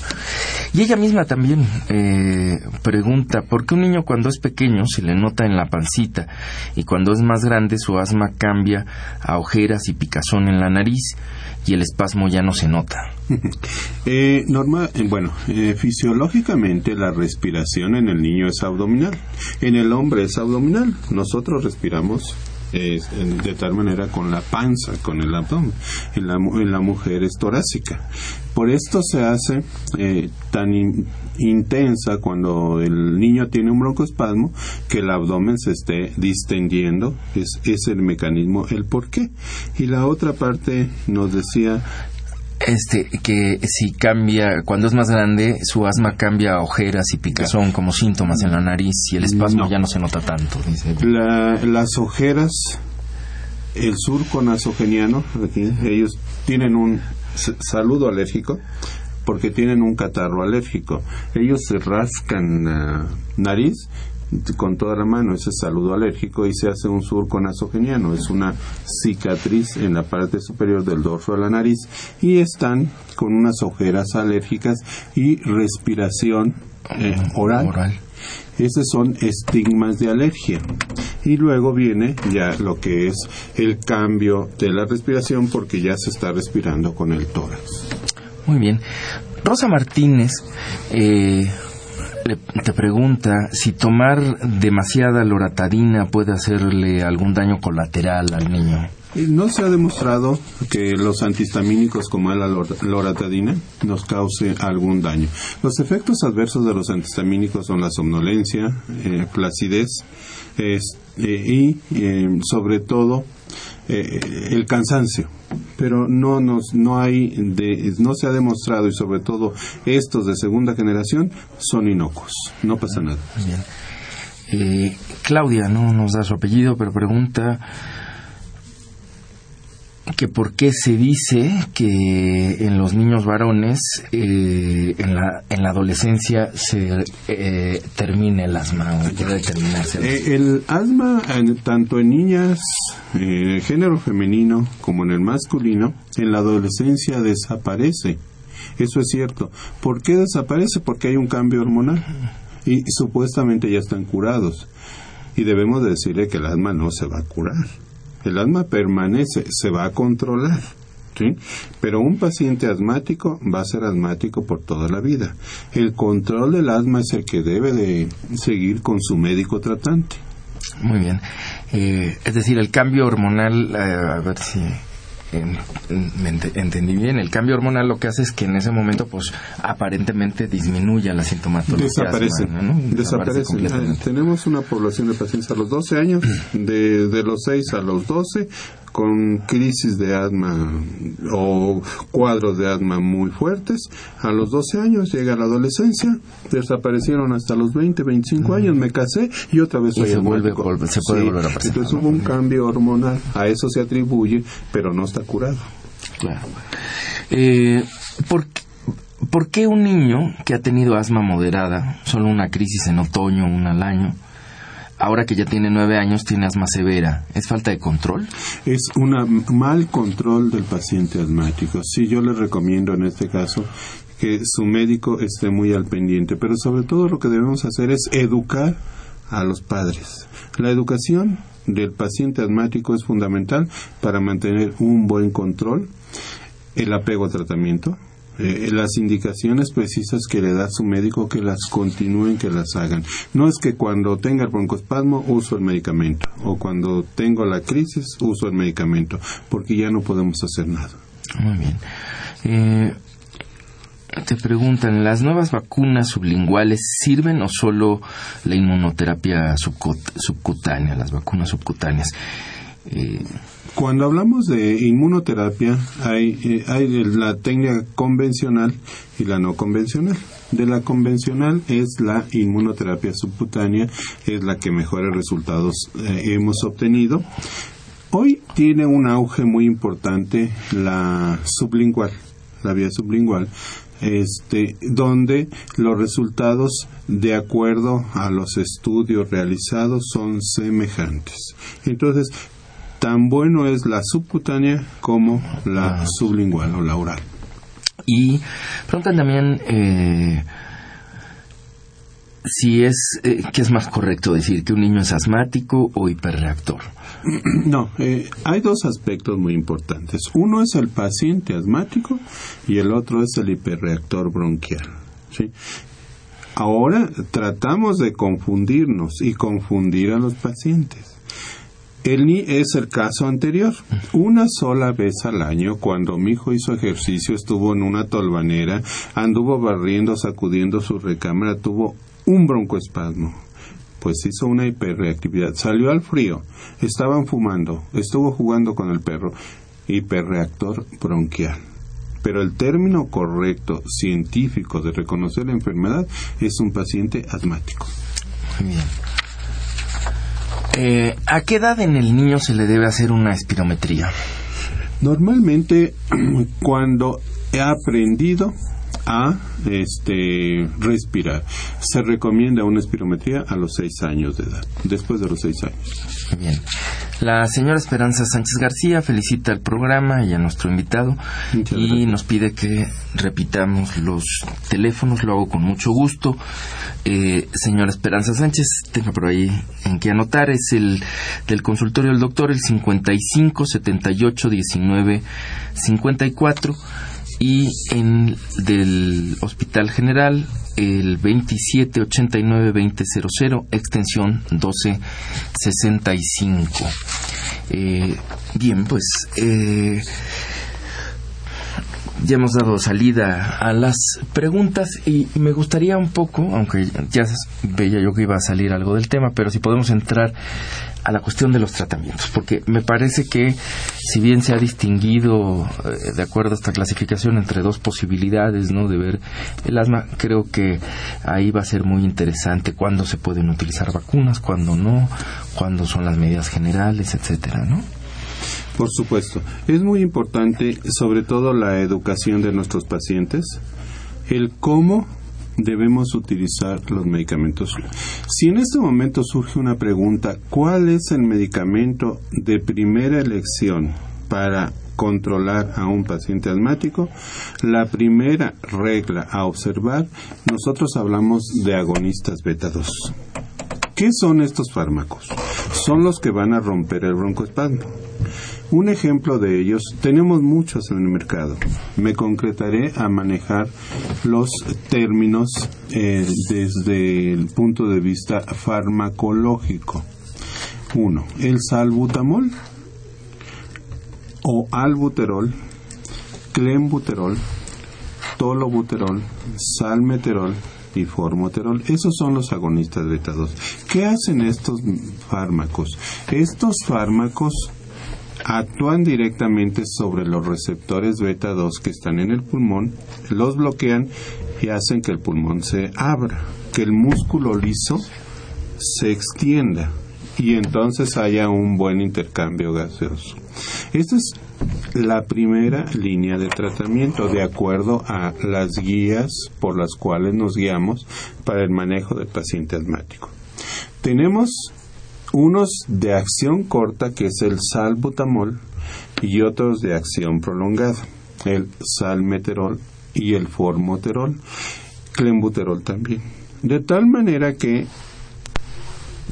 Y ella misma también eh, pregunta, ¿por qué un niño cuando es pequeño se le nota en la pancita y cuando es más grande su asma cambia a ojeras y picazón en la nariz? Y el espasmo ya no se nota. eh, normal, eh, bueno, eh, fisiológicamente la respiración en el niño es abdominal, en el hombre es abdominal. Nosotros respiramos de tal manera con la panza, con el abdomen. En la, en la mujer es torácica. Por esto se hace eh, tan intensa cuando el niño tiene un broncoespasmo que el abdomen se esté distendiendo. Es, es el mecanismo, el por qué. Y la otra parte nos decía este que si cambia cuando es más grande su asma cambia a ojeras y picazón como síntomas en la nariz y el espasmo ya no se nota tanto las ojeras el surco nasogeniano ellos tienen un saludo alérgico porque tienen un catarro alérgico ellos se rascan la nariz con toda la mano ese saludo alérgico y se hace un surco nasogeniano, es una cicatriz en la parte superior del dorso de la nariz y están con unas ojeras alérgicas y respiración eh, oral. oral. Esos son estigmas de alergia. Y luego viene ya lo que es el cambio de la respiración porque ya se está respirando con el tórax. Muy bien. Rosa Martínez eh, te pregunta si tomar demasiada loratadina puede hacerle algún daño colateral al niño. No se ha demostrado que los antihistamínicos como la loratadina nos cause algún daño. Los efectos adversos de los antihistamínicos son la somnolencia, eh, placidez eh, y eh, sobre todo eh, el cansancio. Pero no nos no hay de, no se ha demostrado y sobre todo estos de segunda generación son inocuos. No pasa nada. Eh, Claudia, no nos da su apellido, pero pregunta que por qué se dice que en los niños varones eh, en, la, en la adolescencia se eh, termina el asma o puede terminarse. Eh, el asma, tanto en niñas, eh, género femenino, como en el masculino, en la adolescencia desaparece. Eso es cierto. ¿Por qué desaparece? Porque hay un cambio hormonal y supuestamente ya están curados. Y debemos decirle que el asma no se va a curar el asma permanece, se va a controlar. ¿Sí? Pero un paciente asmático va a ser asmático por toda la vida. El control del asma es el que debe de seguir con su médico tratante. Muy bien. Eh, es decir, el cambio hormonal, eh, a ver si me entendí bien, el cambio hormonal lo que hace es que en ese momento, pues, aparentemente disminuya la sintomatología. Desaparece. Desaparece. Tenemos una población de pacientes a los 12 años, de, de los 6 a los 12, con crisis de asma o cuadros de asma muy fuertes. A los 12 años llega la adolescencia, desaparecieron hasta los 20, 25 años, me casé y otra vez se, vuelve, se puede volver a presentar. Entonces hubo un cambio hormonal, a eso se atribuye, pero no está curado. Claro. Eh, ¿por, ¿Por qué un niño que ha tenido asma moderada, solo una crisis en otoño, una al año, ahora que ya tiene nueve años, tiene asma severa. ¿Es falta de control? Es un mal control del paciente asmático. Sí, yo le recomiendo en este caso que su médico esté muy al pendiente, pero sobre todo lo que debemos hacer es educar a los padres. La educación del paciente asmático es fundamental para mantener un buen control, el apego al tratamiento, eh, las indicaciones precisas que le da su médico que las continúen, que las hagan. No es que cuando tenga el broncoespasmo uso el medicamento o cuando tengo la crisis uso el medicamento, porque ya no podemos hacer nada. Muy bien. Eh, te preguntan, ¿las nuevas vacunas sublinguales sirven o solo la inmunoterapia subcutánea, las vacunas subcutáneas? Eh, cuando hablamos de inmunoterapia, hay, eh, hay la técnica convencional y la no convencional. De la convencional es la inmunoterapia subcutánea, es la que mejores resultados eh, hemos obtenido. Hoy tiene un auge muy importante la sublingual, la vía sublingual, este, donde los resultados de acuerdo a los estudios realizados son semejantes. Entonces, tan bueno es la subcutánea como la sublingual o la oral. Y preguntan también eh, si es eh, que es más correcto decir que un niño es asmático o hiperreactor. No, eh, hay dos aspectos muy importantes. Uno es el paciente asmático y el otro es el hiperreactor bronquial. ¿sí? Ahora tratamos de confundirnos y confundir a los pacientes. El es el caso anterior. Una sola vez al año, cuando mi hijo hizo ejercicio, estuvo en una tolvanera, anduvo barriendo, sacudiendo su recámara, tuvo un broncoespasmo. Pues hizo una hiperreactividad. Salió al frío, estaban fumando, estuvo jugando con el perro. Hiperreactor bronquial. Pero el término correcto científico de reconocer la enfermedad es un paciente asmático. Muy bien. Eh, ¿A qué edad en el niño se le debe hacer una espirometría? Normalmente cuando he aprendido a este, respirar. Se recomienda una espirometría a los seis años de edad, después de los seis años. Bien. La señora Esperanza Sánchez García felicita al programa y a nuestro invitado y nos pide que repitamos los teléfonos, lo hago con mucho gusto. Eh, señora Esperanza Sánchez, tenga por ahí en qué anotar, es el del consultorio del doctor, el 55 78 19 54 y en del Hospital General el 2789-2000, extensión 1265. Eh, bien, pues eh, ya hemos dado salida a las preguntas y me gustaría un poco, aunque ya veía yo que iba a salir algo del tema, pero si podemos entrar a la cuestión de los tratamientos, porque me parece que si bien se ha distinguido eh, de acuerdo a esta clasificación entre dos posibilidades, ¿no? de ver el asma, creo que ahí va a ser muy interesante cuándo se pueden utilizar vacunas, cuándo no, cuándo son las medidas generales, etcétera, ¿no? Por supuesto. Es muy importante, sobre todo, la educación de nuestros pacientes, el cómo debemos utilizar los medicamentos. Si en este momento surge una pregunta, ¿cuál es el medicamento de primera elección para controlar a un paciente asmático? La primera regla a observar, nosotros hablamos de agonistas beta 2. ¿Qué son estos fármacos? Son los que van a romper el broncoespasmo. Un ejemplo de ellos, tenemos muchos en el mercado. Me concretaré a manejar los términos eh, desde el punto de vista farmacológico. Uno, el salbutamol o albuterol, clenbuterol, tolobuterol, salmeterol y formoterol. Esos son los agonistas beta 2. ¿Qué hacen estos fármacos? Estos fármacos actúan directamente sobre los receptores beta 2 que están en el pulmón, los bloquean y hacen que el pulmón se abra, que el músculo liso se extienda y entonces haya un buen intercambio gaseoso. Esta es la primera línea de tratamiento de acuerdo a las guías por las cuales nos guiamos para el manejo del paciente asmático. Tenemos unos de acción corta, que es el salbutamol, y otros de acción prolongada, el salmeterol y el formoterol, clenbuterol también. De tal manera que,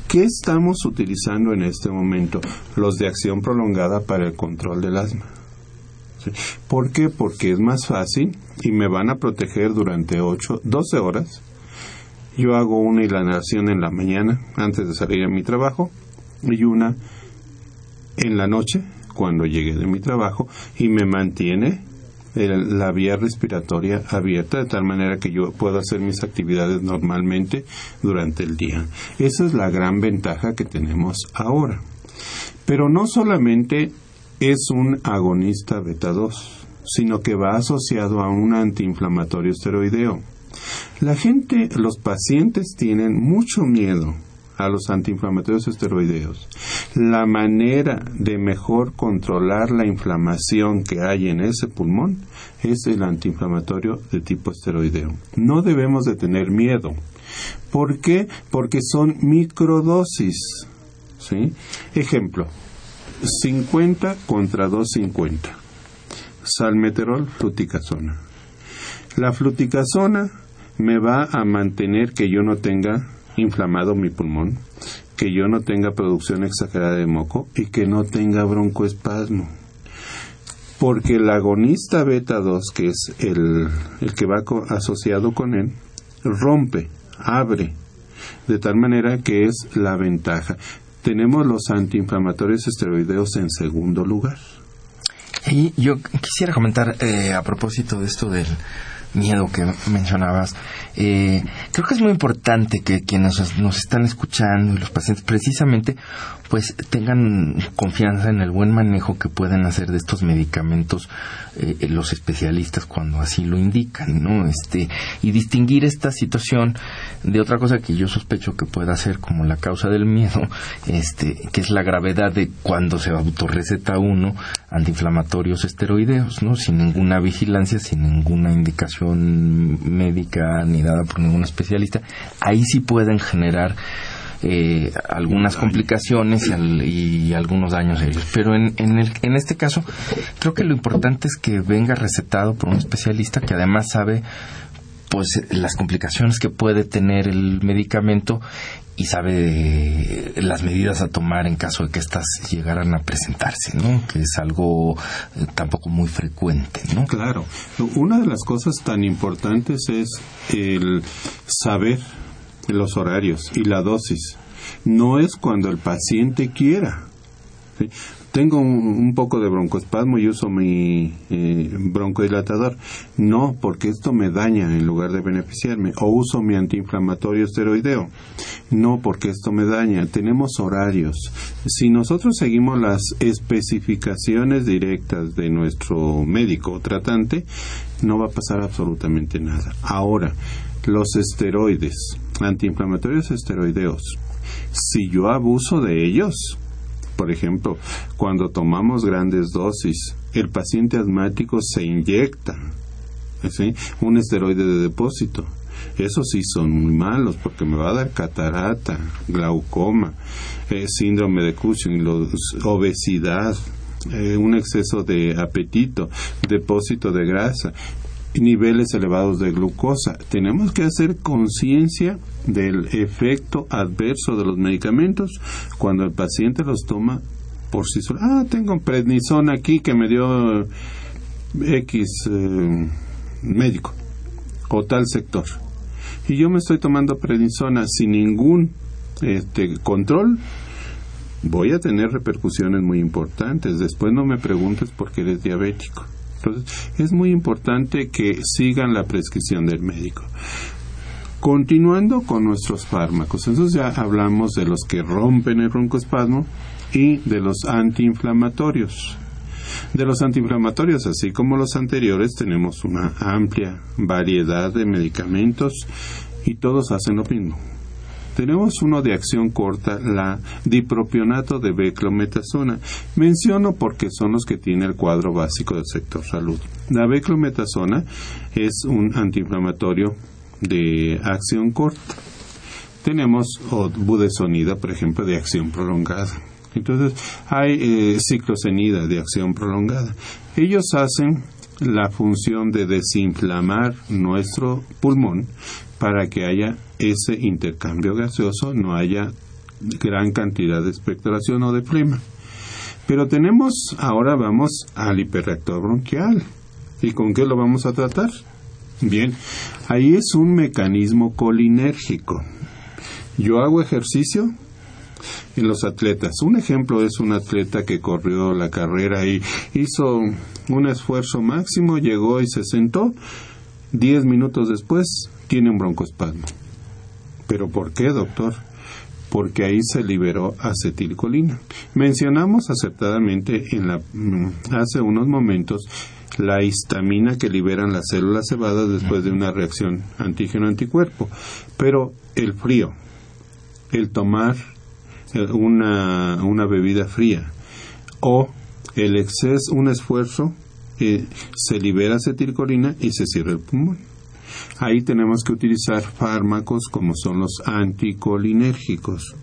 ¿qué estamos utilizando en este momento? Los de acción prolongada para el control del asma. ¿Por qué? Porque es más fácil y me van a proteger durante 8, 12 horas yo hago una inhalación en la mañana antes de salir a mi trabajo y una en la noche cuando llegue de mi trabajo y me mantiene la vía respiratoria abierta de tal manera que yo pueda hacer mis actividades normalmente durante el día. Esa es la gran ventaja que tenemos ahora. Pero no solamente es un agonista beta 2, sino que va asociado a un antiinflamatorio esteroideo. La gente, los pacientes tienen mucho miedo a los antiinflamatorios esteroideos. La manera de mejor controlar la inflamación que hay en ese pulmón es el antiinflamatorio de tipo esteroideo. No debemos de tener miedo. ¿Por qué? Porque son microdosis. ¿sí? Ejemplo, 50 contra 250. Salmeterol, fluticasona. La fluticasona me va a mantener que yo no tenga inflamado mi pulmón, que yo no tenga producción exagerada de moco y que no tenga broncoespasmo. Porque el agonista beta 2, que es el, el que va asociado con él, rompe, abre, de tal manera que es la ventaja. Tenemos los antiinflamatorios esteroideos en segundo lugar. Y yo quisiera comentar eh, a propósito de esto del miedo que mencionabas, eh, creo que es muy importante que quienes nos están escuchando y los pacientes precisamente pues tengan confianza en el buen manejo que pueden hacer de estos medicamentos eh, los especialistas cuando así lo indican, ¿no? Este, y distinguir esta situación de otra cosa que yo sospecho que pueda ser como la causa del miedo, este, que es la gravedad de cuando se autorreceta uno antiinflamatorios esteroideos, ¿no? Sin ninguna vigilancia, sin ninguna indicación médica ni dada por ningún especialista, ahí sí pueden generar eh, algunas complicaciones y, algunos daños serios. Pero en, en, el, en este caso, creo que lo importante es que venga recetado por un especialista que además sabe pues las complicaciones que puede tener el medicamento y sabe las medidas a tomar en caso de que estas llegaran a presentarse, ¿no? Que es algo eh, tampoco muy frecuente, ¿no? Claro. Una de las cosas tan importantes es el saber los horarios y la dosis. No es cuando el paciente quiera. Tengo un, poco de broncoespasmo y uso mi eh, broncodilatador. No, porque esto me daña en lugar de beneficiarme. O uso mi antiinflamatorio esteroideo. No, porque esto me daña. Tenemos horarios. Si nosotros seguimos las especificaciones directas de nuestro médico tratante, no va a pasar absolutamente nada. Ahora, los esteroides, antiinflamatorios esteroideos, si yo abuso de ellos, por ejemplo, cuando tomamos grandes dosis, el paciente asmático se inyecta un esteroide de depósito. Esos sí son muy malos porque me va a dar catarata, glaucoma, eh, síndrome de Cushing, obesidad, eh, un exceso de apetito, depósito de grasa niveles elevados de glucosa. Tenemos que hacer conciencia del efecto adverso de los medicamentos cuando el paciente los toma por sí solo. Ah, tengo prednisona aquí que me dio X eh, médico o tal sector. Y yo me estoy tomando prednisona sin ningún este, control, voy a tener repercusiones muy importantes. Después no me preguntes por qué eres diabético. Entonces, es muy importante que sigan la prescripción del médico. Continuando con nuestros fármacos, entonces ya hablamos de los que rompen el broncoespasmo y de los antiinflamatorios. De los antiinflamatorios, así como los anteriores, tenemos una amplia variedad de medicamentos y todos hacen lo mismo. Tenemos uno de acción corta, la dipropionato de beclometasona. Menciono porque son los que tiene el cuadro básico del sector salud. La beclometasona es un antiinflamatorio de acción corta. Tenemos budesonida, por ejemplo, de acción prolongada. Entonces, hay eh, ciclosenida de acción prolongada. Ellos hacen la función de desinflamar nuestro pulmón para que haya ese intercambio gaseoso, no haya gran cantidad de expectoración o de flema. Pero tenemos, ahora vamos al hiperreactor bronquial. ¿Y con qué lo vamos a tratar? Bien, ahí es un mecanismo colinérgico. Yo hago ejercicio en los atletas. Un ejemplo es un atleta que corrió la carrera y hizo un esfuerzo máximo, llegó y se sentó. Diez minutos después tiene un broncoespasmo. ¿Pero por qué, doctor? Porque ahí se liberó acetilcolina. Mencionamos acertadamente en la, mm, hace unos momentos la histamina que liberan las células cebadas después de una reacción antígeno-anticuerpo. Pero el frío, el tomar eh, una, una bebida fría o el exceso, un esfuerzo, eh, se libera acetilcolina y se cierra el pulmón. Ahí tenemos que utilizar fármacos como son los anticolinérgicos.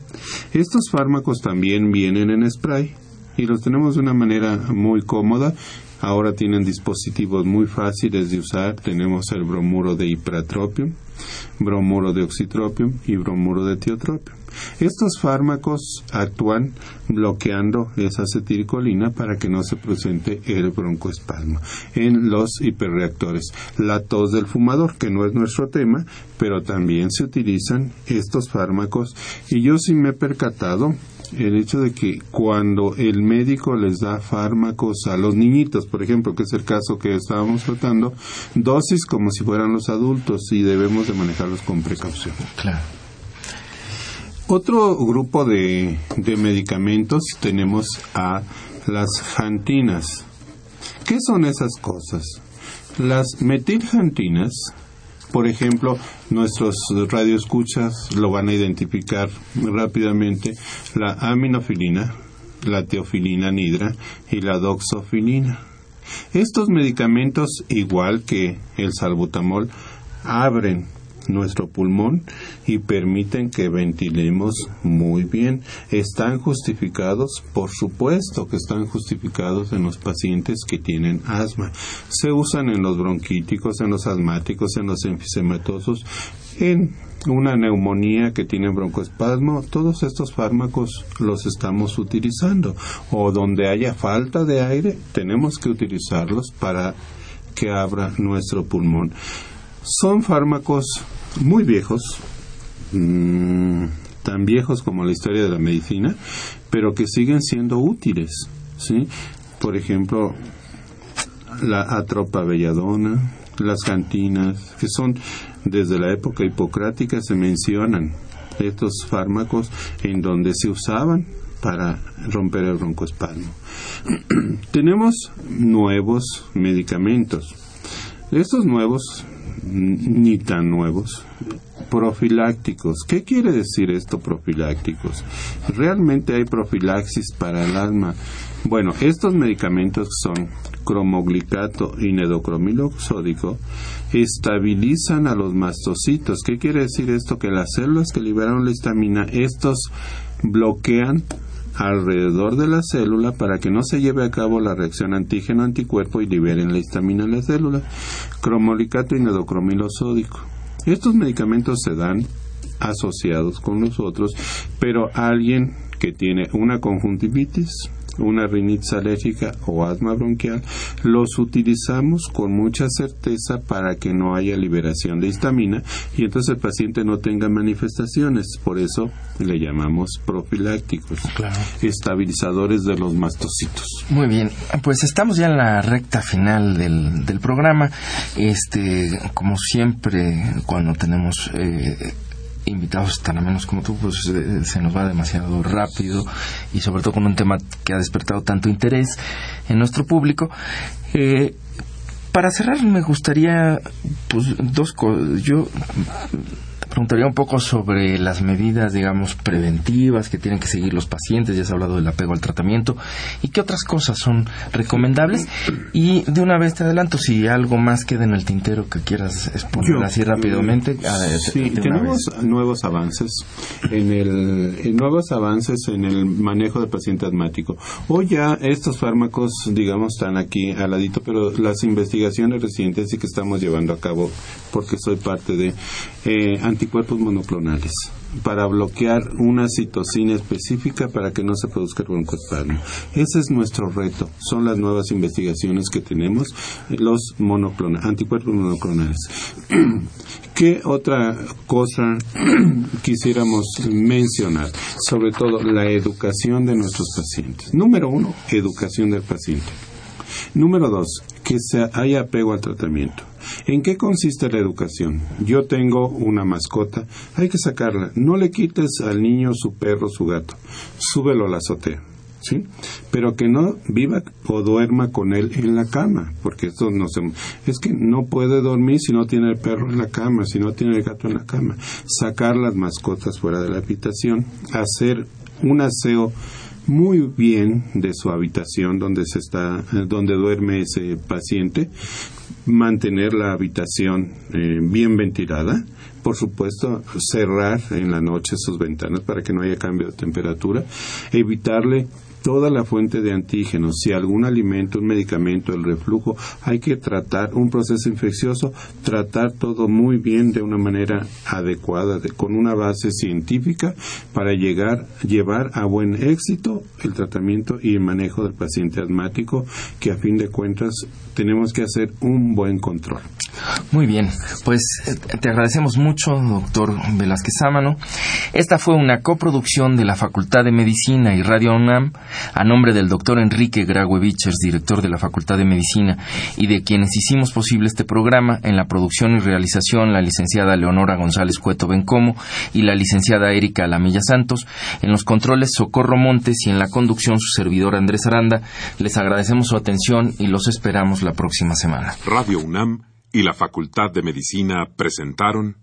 Estos fármacos también vienen en spray y los tenemos de una manera muy cómoda. Ahora tienen dispositivos muy fáciles de usar. Tenemos el bromuro de hipratropium, bromuro de oxitropium y bromuro de tiotropium. Estos fármacos actúan bloqueando esa acetilcolina para que no se presente el broncoespasmo en los hiperreactores. La tos del fumador, que no es nuestro tema, pero también se utilizan estos fármacos y yo sí me he percatado el hecho de que cuando el médico les da fármacos a los niñitos, por ejemplo, que es el caso que estábamos tratando, dosis como si fueran los adultos y debemos de manejarlos con precaución. Claro. Otro grupo de, medicamentos tenemos a las jantinas. ¿Qué son esas cosas? Las metiljantinas, por ejemplo, nuestros radioescuchas lo van a identificar rápidamente, la aminofilina, la teofilina nidra y la doxofilina. Estos medicamentos, igual que el salbutamol, abren nuestro pulmón y permiten que ventilemos muy bien. ¿Están justificados? Por supuesto que están justificados en los pacientes que tienen asma. Se usan en los bronquíticos, en los asmáticos, en los enfisematosos, en una neumonía que tiene broncoespasmo, todos estos fármacos los estamos utilizando. O donde haya falta de aire, tenemos que utilizarlos para que abra nuestro pulmón. Son fármacos muy viejos, mm, tan viejos como la historia de la medicina, pero que siguen siendo útiles. ¿sí? Por ejemplo, la atropa belladona, las cantinas, que son desde la época hipocrática se mencionan estos fármacos en donde se usaban para romper el broncoespasmo. Tenemos nuevos medicamentos. Estos nuevos, ni tan nuevos, profilácticos. ¿Qué quiere decir esto profilácticos? ¿Realmente hay profilaxis para el alma? Bueno, estos medicamentos son cromoglicato y nedocromilo sódico estabilizan a los mastocitos. ¿Qué quiere decir esto? Que las células que liberaron la histamina, estos bloquean alrededor de la célula para que no se lleve a cabo la reacción antígeno-anticuerpo y liberen la histamina en la célula. Cromolicato y nedocromilo sódico. Estos medicamentos se dan asociados con los otros, pero alguien que tiene una conjuntivitis, una rinitis alérgica o asma bronquial, los utilizamos con mucha certeza para que no haya liberación de histamina y entonces el paciente no tenga manifestaciones. Por eso le llamamos profilácticos, estabilizadores de los mastocitos. Muy bien, pues estamos ya en la recta final del, del programa. Este, como siempre, cuando tenemos eh, invitados tan a menos como tú, pues eh, se nos va demasiado rápido y sobre todo con un tema que ha despertado tanto interés en nuestro público. Eh, para cerrar me gustaría pues dos cosas. Yo preguntaría un poco sobre las medidas, digamos, preventivas que tienen que seguir los pacientes. Ya se ha hablado del apego al tratamiento. ¿Y qué otras cosas son recomendables? Y de una vez te adelanto, si algo más queda en el tintero que quieras exponer así rápidamente. sí, tenemos nuevos avances en el nuevos avances en el manejo del paciente asmático. Hoy ya estos fármacos, digamos, están aquí al ladito, pero las investigaciones recientes sí que estamos llevando a cabo porque soy parte de eh, anticuerpos monoclonales para bloquear una citocina específica para que no se produzca el broncoespasmo. Ese es nuestro reto. Son las nuevas investigaciones que tenemos, los anticuerpos monoclonales. ¿Qué otra cosa quisiéramos mencionar? Sobre todo la educación de nuestros pacientes. Número uno, educación del paciente. Número dos, que se haya apego al tratamiento. ¿En qué consiste la educación? Yo tengo una mascota, hay que sacarla. No le quites al niño su perro, su gato. Súbelo a la azotea. ¿Sí? Pero que no viva o duerma con él en la cama, porque esto no se... Es que no puede dormir si no tiene el perro en la cama, si no tiene el gato en la cama. Sacar las mascotas fuera de la habitación, hacer un aseo muy bien de su habitación donde se está donde duerme ese paciente mantener la habitación eh, bien ventilada por supuesto cerrar en la noche sus ventanas para que no haya cambio de temperatura evitarle toda la fuente de antígenos, si algún alimento, un medicamento, el reflujo, hay que tratar un proceso infeccioso, tratar todo muy bien de una manera adecuada, con una base científica para llegar, llevar a buen éxito el tratamiento y el manejo del paciente asmático, que a fin de cuentas tenemos que hacer un buen control. Muy bien, pues eh, te agradecemos mucho, doctor Velázquez Sámano. Esta fue una coproducción de la Facultad de Medicina y Radio UNAM a nombre del doctor Enrique Graue director de la Facultad de Medicina, y de quienes hicimos posible este programa en la producción y realización la licenciada Leonora González Cueto Bencomo y la licenciada Erika Lamilla Santos, en los controles Socorro Montes y en la conducción su servidor Andrés Aranda. Les agradecemos su atención y los esperamos la próxima semana. Radio UNAM y la Facultad de Medicina presentaron